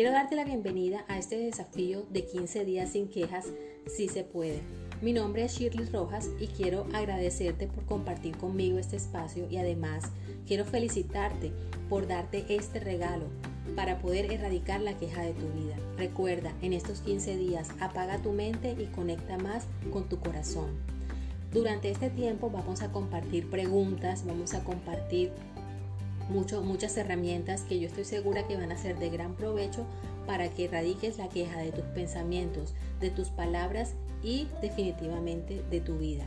Quiero darte la bienvenida a este desafío de 15 días sin quejas, si se puede. Mi nombre es Shirley Rojas y quiero agradecerte por compartir conmigo este espacio y además quiero felicitarte por darte este regalo para poder erradicar la queja de tu vida. Recuerda, en estos 15 días apaga tu mente y conecta más con tu corazón. Durante este tiempo vamos a compartir preguntas, vamos a compartir muchas herramientas que yo estoy segura que van a ser de gran provecho para que erradiques la queja de tus pensamientos, de tus palabras y definitivamente de tu vida.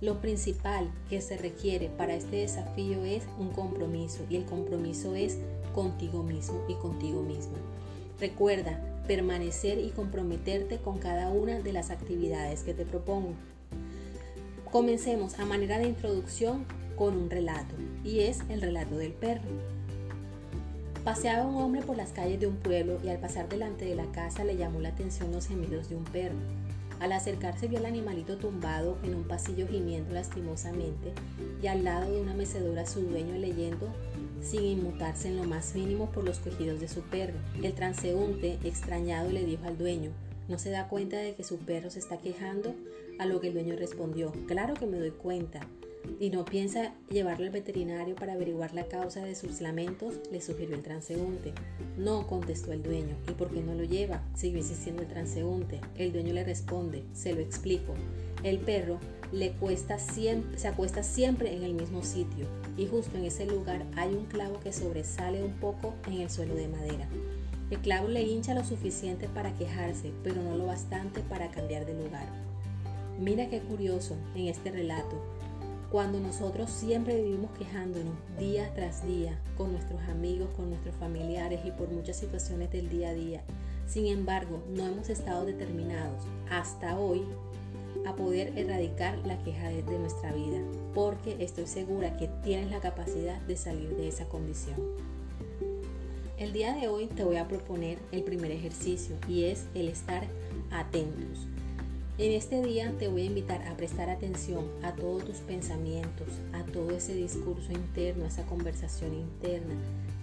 Lo principal que se requiere para este desafío es un compromiso y el compromiso es contigo mismo y contigo misma. Recuerda permanecer y comprometerte con cada una de las actividades que te propongo. Comencemos a manera de introducción con un relato y es el relato del perro. Paseaba un hombre por las calles de un pueblo y al pasar delante de la casa le llamó la atención los gemidos de un perro. Al acercarse vio al animalito tumbado en un pasillo gimiendo lastimosamente y al lado de una mecedora su dueño leyendo sin inmutarse en lo más mínimo por los quejidos de su perro. El transeúnte, extrañado, le dijo al dueño, ¿no se da cuenta de que su perro se está quejando? A lo que el dueño respondió, claro que me doy cuenta y no piensa llevarlo al veterinario para averiguar la causa de sus lamentos, le sugirió el transeúnte. No, contestó el dueño. ¿Y por qué no lo lleva? Siguió insistiendo el transeúnte. El dueño le responde, se lo explico. El perro se acuesta siempre en el mismo sitio y justo en ese lugar hay un clavo que sobresale un poco en el suelo de madera. El clavo le hincha lo suficiente para quejarse, pero no lo bastante para cambiar de lugar. Mira qué curioso en este relato cuando nosotros siempre vivimos quejándonos día tras día con nuestros amigos, con nuestros familiares y por muchas situaciones del día a día. Sin embargo, no hemos estado determinados hasta hoy a poder erradicar la queja de, nuestra vida, porque estoy segura que tienes la capacidad de salir de esa condición. El día de hoy te voy a proponer el primer ejercicio y es el estar atentos. En este día te voy a invitar a prestar atención a todos tus pensamientos, a todo ese discurso interno, a esa conversación interna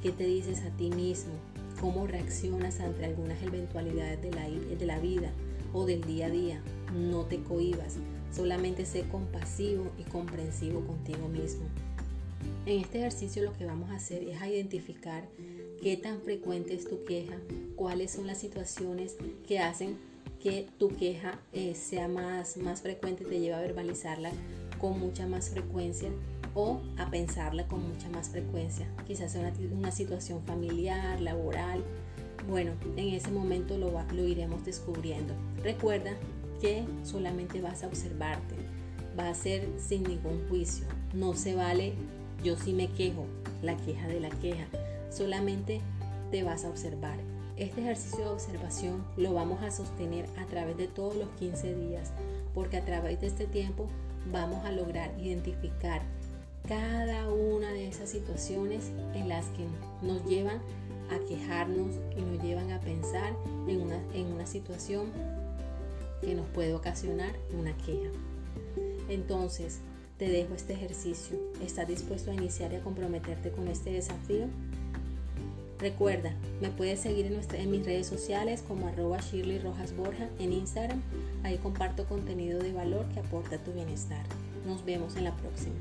que te dices a ti mismo, cómo reaccionas ante algunas eventualidades de la, de la vida o del día a día. No te cohibas, solamente sé compasivo y comprensivo contigo mismo. En este ejercicio lo que vamos a hacer es identificar qué tan frecuente es tu queja, cuáles son las situaciones que hacen que tu queja eh, sea más, más frecuente, te lleva a verbalizarla con mucha más frecuencia o a pensarla con mucha más frecuencia. Quizás sea una, una situación familiar, laboral. Bueno, en ese momento lo, lo iremos descubriendo. Recuerda que solamente vas a observarte, va a ser sin ningún juicio. No se vale yo sí me quejo, la queja de la queja. Solamente te vas a observar este ejercicio de observación lo vamos a sostener a través de todos los 15 días, porque a través de este tiempo vamos a lograr identificar cada una de esas situaciones en las que nos llevan a quejarnos y nos llevan a pensar en una, situación que nos puede ocasionar una queja. Entonces, te dejo este ejercicio. ¿Estás dispuesto a iniciar y a comprometerte con este desafío? Recuerda, me puedes seguir en, mis redes sociales como arroba Shirley Rojas Borja en Instagram. Ahí comparto contenido de valor que aporta a tu bienestar. Nos vemos en la próxima.